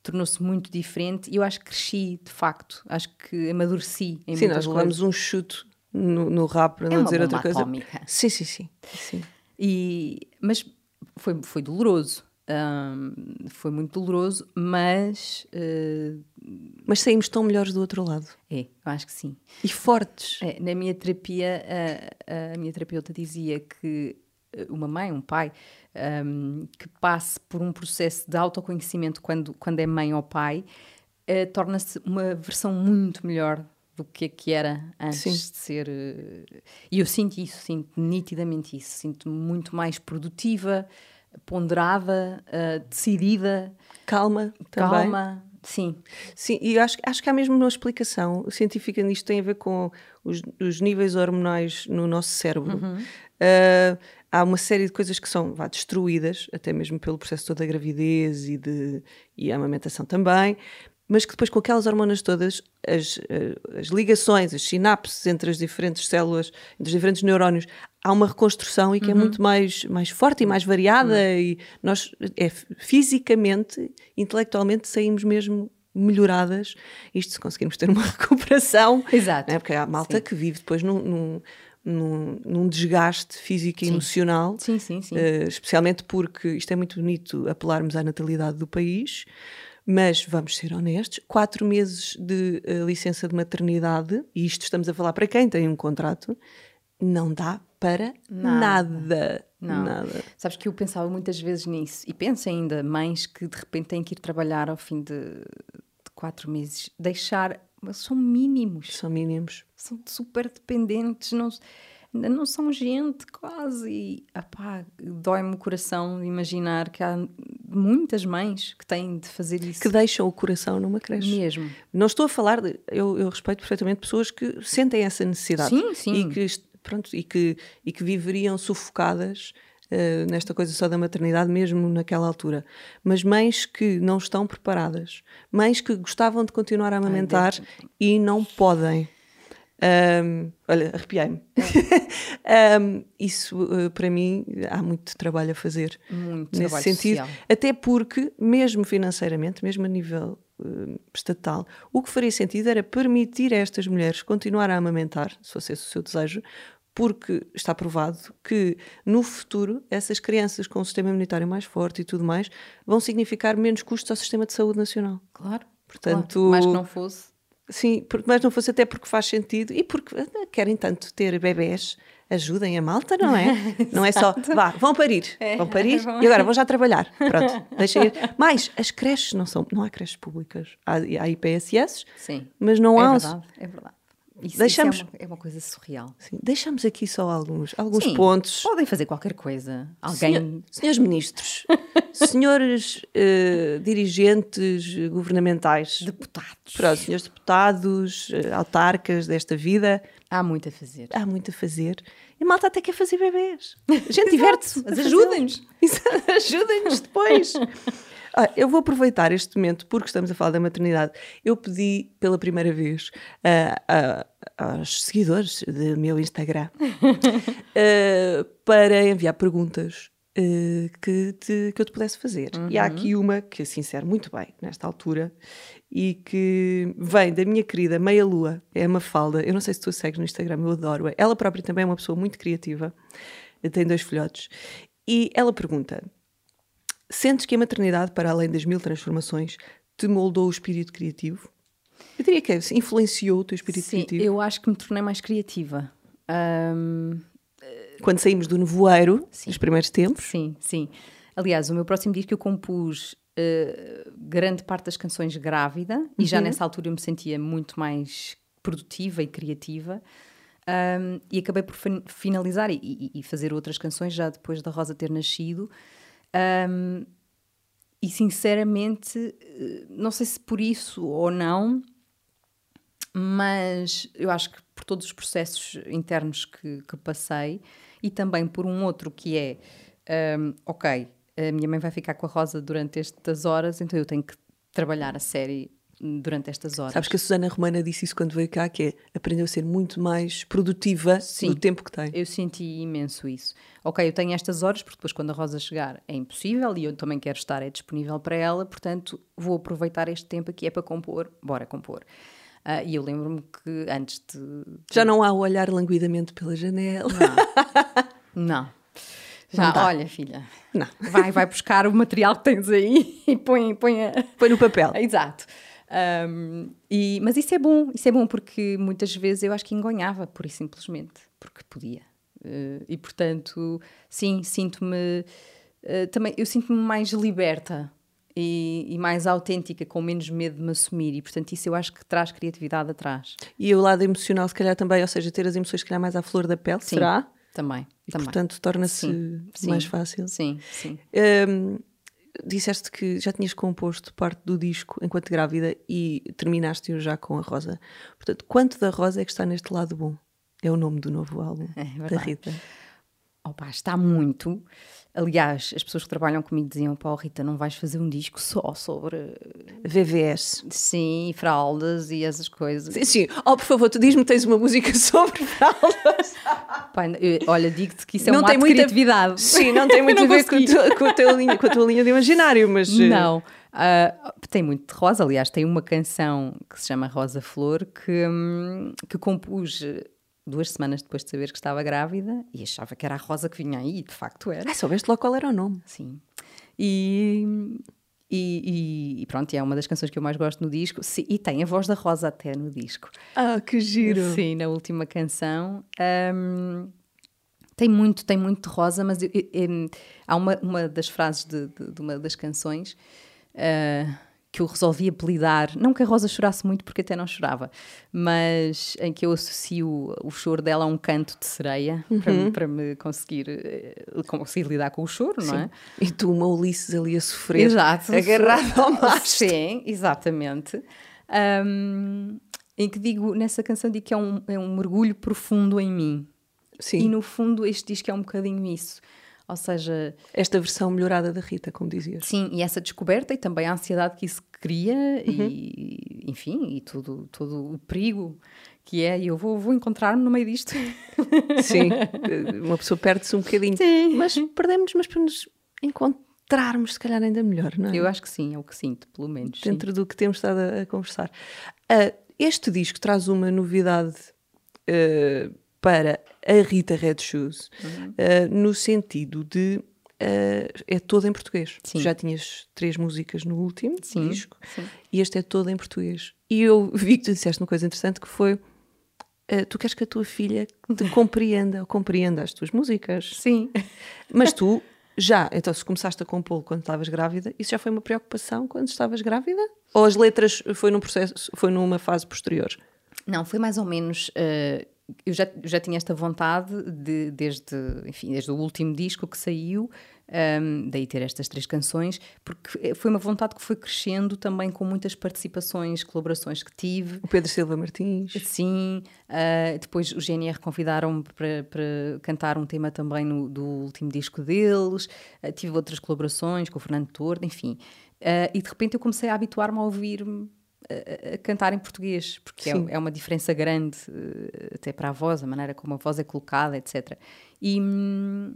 tornou-se muito diferente e eu acho que cresci de facto, acho que amadureci em Sim, nós levamos um chute no, no rap, para É não dizer outra coisa. atómica. Sim, sim, sim. sim. E, mas foi, foi doloroso. Ahm, foi muito doloroso, mas eh, Mas saímos tão melhores do outro lado. é, eu acho que sim. E fortes. É, na minha terapia, a, a minha terapeuta dizia que eh, uma mãe, um pai, ahm, que passe por um processo de autoconhecimento quando, quando é mãe ou pai, eh, torna-se uma versão muito melhor do que é que era antes Sim. de ser. E eu sinto isso, sinto nitidamente isso. Sinto-me muito mais produtiva, ponderada, eh, decidida, Calma também. calma. Sim, Sim, e acho, acho que há mesmo uma explicação científica nisto, tem a ver com os, os níveis hormonais no nosso cérebro. Ah, há uma série de coisas que são vá, destruídas, até mesmo pelo processo todo da gravidez e, de, e a amamentação também, mas que depois com aquelas hormonas todas, as, ah, as ligações, as sinapses entre as diferentes células, entre os diferentes neurónios, há uma reconstrução e que é muito mais, mais forte e mais variada e nós é, fisicamente, intelectualmente saímos mesmo melhoradas, isto se conseguirmos ter uma recuperação, Exato. não é? porque há malta Sim. que vive depois num, num, num, num desgaste físico e Sim. emocional, sim, sim, sim. eh, especialmente porque isto é muito bonito apelarmos à natalidade do país, mas vamos ser honestos, quatro meses de eh, licença de maternidade, e isto estamos a falar para quem tem um contrato, não dá para Nada. nada. Não. Nada. Sabes que eu pensava muitas vezes nisso e penso ainda, mães que de repente têm que ir trabalhar ao fim de, de quatro meses, deixar, mas são mínimos, São mínimos. são super dependentes, não, ainda não são gente quase. E, apá, dói-me o coração imaginar que há muitas mães que têm de fazer isso Que deixam o coração numa creche. mesmo. Não estou a falar, de, eu, eu respeito perfeitamente pessoas que sentem essa necessidade. Sim, sim. E que, pronto, e que, e que viveriam sufocadas eh, nesta coisa só da maternidade, mesmo naquela altura. Mas mães que não estão preparadas, mães que gostavam de continuar a amamentar e não podem. Ahm, olha, arrepiei-me. Ahm, isso, eh, para mim, há muito trabalho a fazer Muito nesse sentido. social. Até porque, mesmo financeiramente, mesmo a nível eh, estatal, o que faria sentido era permitir a estas mulheres continuar a amamentar, se fosse esse o seu desejo, porque está provado que no futuro essas crianças com um sistema imunitário mais forte e tudo mais vão significar menos custos ao sistema de saúde nacional. Claro. Portanto, claro. mais que não fosse. Sim, por- mas não fosse até porque faz sentido e porque eh, querem tanto ter bebés, ajudem a malta, não é? não é só, vá, vão parir, vão parir vão. e agora vão já trabalhar. Pronto, deixa ir. Mais, as creches não são, não há creches públicas, há, há IPSS, Sim. mas não é há. verdade, é verdade. Isso, Deixamos- isso é, uma, é uma coisa surreal. Sim, deixamos aqui só alguns, alguns Sim, pontos. Podem fazer qualquer coisa. Alguém. Senhor- senhores ministros, senhores eh, dirigentes governamentais, Deputados. pronto, senhores deputados, eh, autarcas desta vida, Há muito a fazer. há muito a fazer. E a malta até quer fazer bebês. A gente diverte-se. mas ajudem-nos. Ajudem-nos depois. Ah, eu vou aproveitar este momento, porque estamos a falar da maternidade. Eu pedi pela primeira vez ah, ah, aos seguidores do meu Instagram ah, para enviar perguntas que, te- que eu te pudesse fazer. E há aqui uma que assim serve muito bem nesta altura e que vem da minha querida Meia Lua, é a Mafalda. Eu não sei se tu a segues no Instagram, eu adoro-a. Ela própria também é uma pessoa muito criativa, tem dois filhotes. E ela pergunta: Sentes que a maternidade, para além das mil transformações, te moldou o espírito criativo? Eu diria que é, influenciou o teu espírito Sim, criativo. eu acho que me tornei mais criativa. Ahm, Quando saímos do nevoeiro, Sim. nos primeiros tempos, sim, sim. Aliás, o meu próximo disco eu compus eh, grande parte das canções grávida e já nessa altura eu me sentia muito mais produtiva e criativa. Ahm, e acabei por fin- finalizar e- e fazer outras canções já depois da Rosa ter nascido. Ahm, e sinceramente, eh, não sei se por isso ou não, mas eu acho que por todos os processos internos que, que passei e também por um outro que é hum, ok, a minha mãe vai ficar com a Rosa durante estas horas, então eu tenho que trabalhar a série durante estas horas. sabes que a Susana Romana disse isso quando veio cá, que é aprendeu a ser muito mais produtiva Sim. no tempo que tem. Eu senti imenso isso. Ok, eu tenho estas horas, porque depois quando a Rosa chegar é impossível e eu também quero estar é disponível para ela, portanto vou aproveitar este tempo aqui é para compor, bora compor. Uh, e eu lembro-me que antes de. Já não há o olhar languidamente pela janela. Não. Já, Não dá. olha, filha, Não. vai, vai buscar o material que tens aí e põe, põe a, Põe no papel. Exato. Um, e, mas isso é bom, isso é bom porque muitas vezes eu acho que engonhava, pura e simplesmente, porque podia. Uh, e portanto, sim, sinto-me uh, também, eu sinto-me mais liberta e, e mais autêntica, com menos medo de me assumir, e portanto, isso eu acho que traz criatividade atrás. E o lado emocional, se calhar também, ou seja, ter as emoções, se calhar, mais à flor da pele, Sim, será? Também. E, também. portanto, torna-se mais fácil. Sim, sim. Hum, disseste que já tinhas composto parte do disco enquanto grávida e terminaste-o já com a Rosa. Portanto, quanto da Rosa é que está neste lado bom? É o nome do novo álbum É da. Rita. Opa, está muito. Aliás, as pessoas que trabalham comigo diziam: Pá, Rita, não vais fazer um disco só sobre, VVS. sim, fraldas e essas coisas. Sim, sim. Oh, por favor, tu diz-me que tens uma música sobre fraldas. Pá, eu- olha, digo-te que isso é Não um tem de muita- criatividade. Sim, não tem muito Eu a ver com, tua, com a tua linha, com a tua linha de imaginário, mas. eh, Não. Ah, tem muito de rosa, aliás, tem uma canção que se chama Rosa Flor que, hum, que compus duas semanas depois de saber que estava grávida e achava que era a rosa que vinha aí, e de facto era. Ah, soubeste logo qual era o nome. Sim. E, e, e- pronto, é uma das canções que eu mais gosto no disco. Sim, e tem a voz da Rosa até no disco. Ah, que giro. Sim, na última canção. Hum, tem muito, tem muito de rosa, mas eu- eu- em- há uma, uma das frases de, de- de uma das canções ah, que eu resolvi apelidar, não que a Rosa chorasse muito, porque até não chorava, mas em que eu associo o choro dela a um canto de sereia, para, me- para me conseguir, eh, conseguir lidar com o choro, não é? E tu, uma Ulisses ali a sofrer. Exato. Agarrado ao mastro. Sim, exatamente. Um, em que digo, nessa canção, digo que é um, é um mergulho profundo em mim. Sim. E no fundo, este disco é um bocadinho isso. Ou seja, Esta versão melhorada da Rita, como dizias. sim, e essa descoberta e também a ansiedade que isso cria, Uhum. e enfim, e tudo, todo o perigo que é. E eu vou, vou encontrar-me no meio disto. Sim. Uma pessoa perde-se um bocadinho. Sim. Mas perdemos, mas para nos encontrarmos, se calhar, ainda melhor, não é? Eu acho que sim, é o que sinto, pelo menos. sim. Dentro do que temos estado a, a conversar. Ah, este disco traz uma novidade ah, para a Rita Red Shoes, Uhum. ah, no sentido de. ah, é todo em português. Sim. Tu já tinhas três músicas no último Sim, disco sim. e este é todo em português. E eu vi que tu disseste uma coisa interessante que foi. ah, tu queres que a tua filha te compreenda ou compreenda as tuas músicas. Sim. Mas tu já, então se começaste a compô-lo quando estavas grávida, isso já foi uma preocupação quando estavas grávida? Ou as letras foi num processo, foi numa fase posterior? Não, foi mais ou menos. eh, eu já, já tinha esta vontade de, desde, enfim, desde o último disco que saiu, ehm, daí ter estas três canções, porque foi uma vontade que foi crescendo também com muitas participações, colaborações que tive. O Pedro Silva Martins. Sim, ah, depois o GNR convidaram-me para, para cantar um tema também no, do último disco deles, Ah, tive outras colaborações com o Fernando Tordo, enfim. Ah, e de repente eu comecei a habituar-me a ouvir-me a, a cantar em português, porque é, é uma diferença grande eh, até para a voz, a maneira como a voz é colocada, etc. E, hum,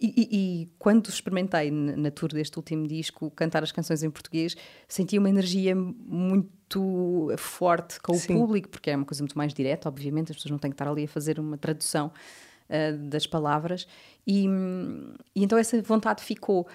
e, e- e quando experimentei na, tour deste último disco cantar as canções em português, senti uma energia muito forte com o Sim. público, porque é uma coisa muito mais direta, obviamente, as pessoas não têm que estar ali a fazer uma tradução ah, das palavras. E, hum, e então essa vontade ficou.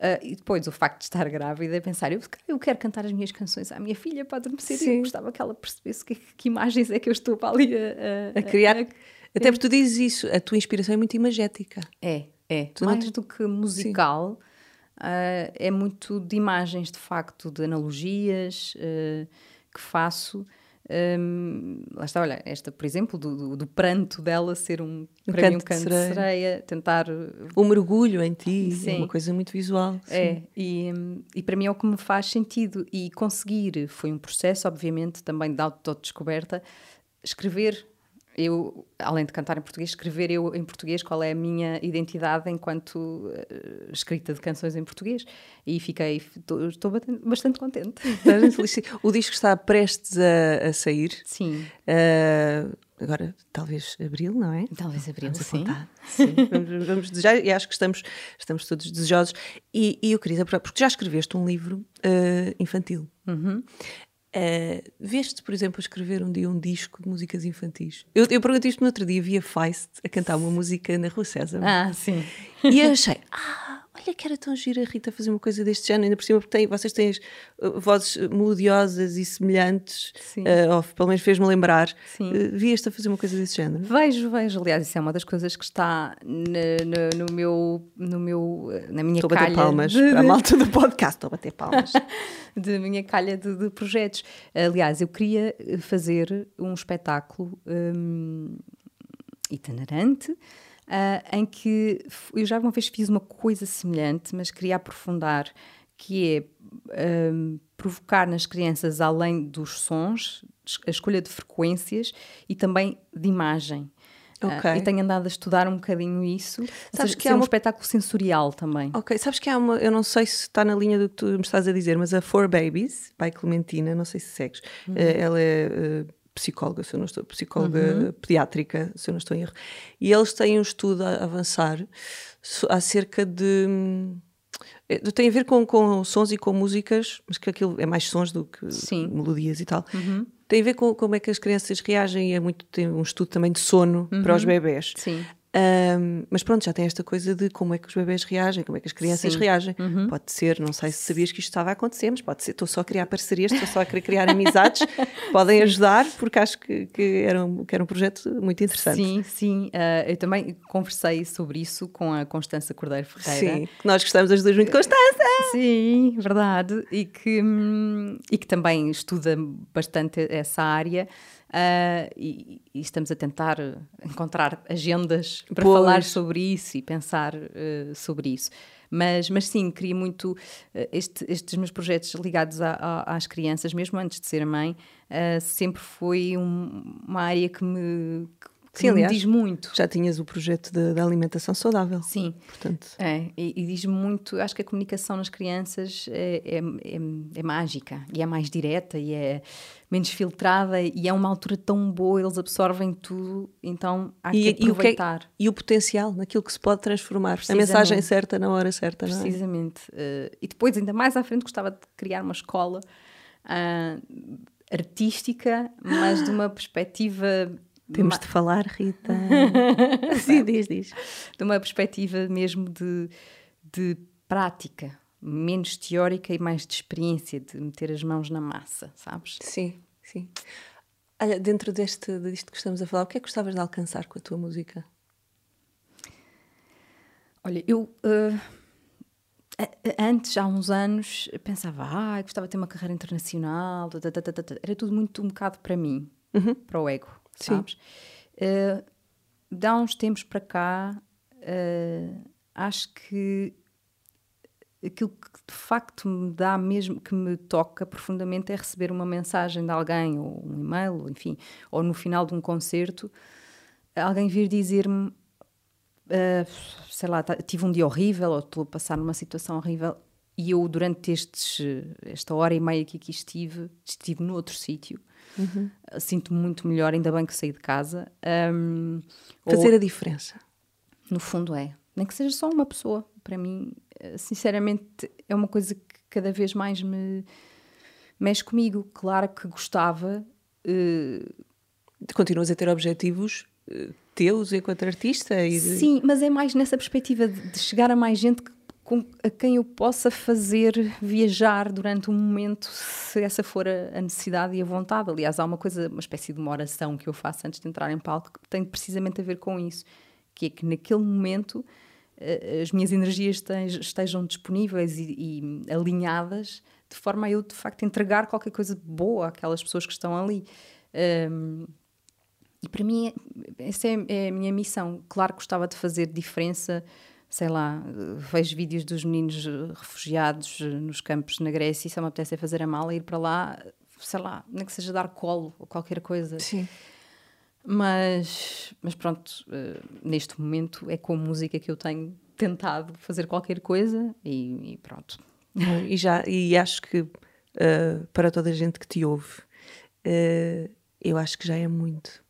Ah, e depois o facto de estar grávida, pensar, eu, eu quero cantar as minhas canções à minha filha para adormecer e Sim. eu gostava que ela percebesse que, que imagens é que eu estou para ali a, A criar. Até porque tu dizes isso, a tua inspiração é muito imagética. É, é. Tu não Mais te- do que musical, ah, é muito de imagens, de facto, de analogias ah, que faço. Hum, lá está, olha, esta, por exemplo, do, do- do pranto dela ser um, Um para mim, um canto de canto de sereia. sereia, tentar O mergulho em ti é Sim. uma coisa muito visual. É, e, hum, e para mim é o que me faz sentido. E conseguir, foi um processo, obviamente, também de autodescoberta, escrever. Eu, além de cantar em português, escrever eu em português qual é a minha identidade enquanto eh, escrita de canções em português. E fiquei, estou bastante, contente. O disco está prestes a, a sair. Sim, Ah, agora, talvez abril, não é? talvez abril, Vamos sim. Sim, vamos, vamos desejar, e acho que estamos, estamos todos desejosos. E, e eu queria, porque já escreveste um livro ah, infantil. Uhum. Uh, veste, por exemplo, escrever um dia um disco de músicas infantis? Eu, eu perguntei isto no outro dia, via Feist a cantar uma música na Rua César. Ah, sim. E eu achei, ah, olha que era tão gira a Rita fazer uma coisa deste género, ainda por cima, porque tem, vocês têm as, uh, vozes melodiosas e semelhantes, uh, ou pelo menos fez-me lembrar. Sim. Uh, Vieste a fazer uma coisa desse género? Vejo, vejo. Aliás, isso é uma das coisas que está no, no, no meu, no meu, na minha Estou calha. Estou a bater palmas de... para a malta do podcast, estou a bater palmas. de minha calha de, de, projetos. Aliás, eu queria fazer um espetáculo um, itinerante uh, em que eu já uma vez fiz uma coisa semelhante, mas queria aprofundar, que é um, provocar nas crianças, além dos sons, a escolha de frequências e também de imagem. Ah, okay. Uh, e tenho andado a estudar um bocadinho isso. Sabes seja, que é um espetáculo sensorial também. Ok, sabes que há uma, eu não sei se está na linha do que tu me estás a dizer, mas a Four Babies, by Clementina, não sei se segues, uhum. uh, ela é uh, psicóloga, se eu não estou, psicóloga uhum. pediátrica, se eu não estou em erro, e eles têm um estudo a avançar acerca de. Eh, tem a ver com, com sons e com músicas, mas que aquilo é mais sons do que Sim. melodias e tal. Uhum. Tem a ver com como é que as crianças reagem e é muito, tem um estudo também de sono uhum. para os bebés. Sim. Um, mas pronto, já tem esta coisa de como é que os bebés reagem, como é que as crianças Sim. reagem. Uhum. Pode ser, não sei se sabias que isto estava a acontecer, mas pode ser, estou só a criar parcerias, estou só a criar amizades, podem ajudar, porque acho que, que, era um, que era um projeto muito interessante. Sim, sim. Uh, eu também conversei sobre isso com a Constança Cordeiro Ferreira. Sim, nós gostamos as duas muito. Constança! Sim, verdade. E que, hum, e que também estuda bastante essa área. Uh, e, e, estamos a tentar encontrar agendas para pois. falar sobre isso e pensar uh, sobre isso. Mas, mas sim, queria muito uh, este, estes meus projetos ligados a, a, às crianças, mesmo antes de ser mãe, sempre foi um, uma área que me, que Sim, aliás, diz muito. Já tinhas o projeto da alimentação saudável. Sim. Portanto. É, e, e, diz muito. Acho que a comunicação nas crianças é, é, é, é, mágica e é mais direta e é menos filtrada e é uma altura tão boa, eles absorvem tudo, então há e, que aproveitar. E o, que, e o potencial naquilo que se pode transformar. A mensagem certa na hora certa, é? Precisamente. Uh, e depois, ainda mais à frente, gostava de criar uma escola. Uh, artística, mas de uma perspectiva temos de falar, Rita. Sim, diz, diz. De uma perspectiva mesmo de, de prática, menos teórica e mais de experiência, de meter as mãos na massa, sabes? Sim, sim. Olha, dentro deste, disto que estamos a falar, o que é que gostavas de alcançar com a tua música? Olha, eu uh, antes, há uns anos, pensava, ah, gostava de ter uma carreira internacional, era tudo muito um bocado para mim, uhum. para o ego sabes? Uh, de há uns tempos para cá, uh, acho que aquilo que de facto me dá mesmo, que me toca profundamente é receber uma mensagem de alguém, ou um e-mail, ou, enfim, ou no final de um concerto, alguém vir dizer-me, uh, sei lá, tive um dia horrível, ou estou a passar numa situação horrível, e eu durante estes, esta hora e meia que aqui estive, estive no outro sítio, Uhum. Sinto-me muito melhor, ainda bem que saí de casa. Um, Fazer ou, a diferença. No fundo é. Nem que seja só uma pessoa. Para mim, eh, sinceramente, é uma coisa que cada vez mais me mexe comigo. Claro que gostava. Uh, Continuas a ter objetivos uh, teus enquanto artista? E de... Sim, mas é mais nessa perspectiva de, de chegar a mais gente que com, a quem eu possa fazer viajar durante um momento, se essa for a, necessidade e a vontade. Aliás, há uma coisa, uma espécie de uma oração que eu faço antes de entrar em palco que tem precisamente a ver com isso, que é que naquele momento uh, as minhas energias estejam disponíveis e, e, alinhadas de forma a eu de facto entregar qualquer coisa boa àquelas pessoas que estão ali. Um, e para mim, essa é, é a minha missão. Claro que gostava de fazer diferença sei lá, vejo vídeos dos meninos refugiados nos campos na Grécia e só me apetece é fazer a mala e ir para lá, sei lá, nem que seja dar colo ou qualquer coisa. Sim. Mas, mas pronto, uh, neste momento é com música que eu tenho tentado fazer qualquer coisa e, e pronto. E, já, e acho que uh, para toda a gente que te ouve, uh, eu acho que já é muito.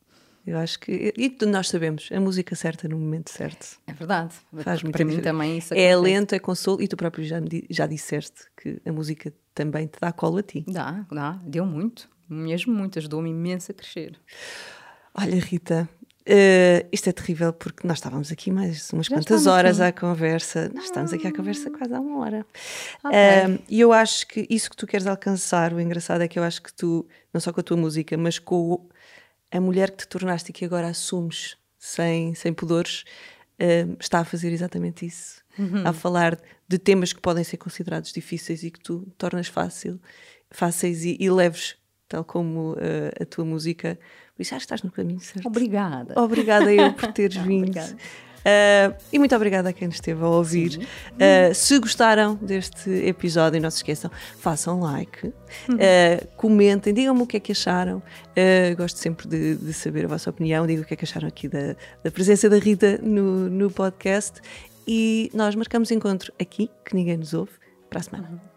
Eu acho que. E nós sabemos, a música certa no momento certo. É verdade. Faz Para mim diferença. também isso É acontece. lento, é consolo, e tu próprio já, já disseste que a música também te dá colo a ti. Dá, dá. Deu muito. Mesmo muito. Ajudou-me imenso a crescer. Olha, Rita, eh, isto é terrível porque nós estávamos aqui mais umas Já quantas horas sim. à conversa. Nós estamos aqui à conversa quase há uma hora. Ok. Um, e eu acho que isso que tu queres alcançar, o engraçado é que eu acho que tu, não só com a tua música, mas com o- a mulher que te tornaste e que agora assumes sem, sem pudores, um, está a fazer exatamente isso. A falar de temas que podem ser considerados difíceis e que tu tornas fácil, fáceis e, e leves, tal como uh, a tua música. Por isso acho que estás no caminho certo. Obrigada. Obrigada eu por teres vindo. Obrigada. Uh, e muito obrigada a quem nos esteve a ouvir. Uh, se gostaram deste episódio, não se esqueçam, façam like, Uhum. uh, comentem, digam-me o que é que acharam. Gosto sempre de, de saber a vossa opinião. Digam o que é que acharam aqui da, da presença da Rita no, no podcast. E nós marcamos encontro aqui, que ninguém nos ouve, para a semana.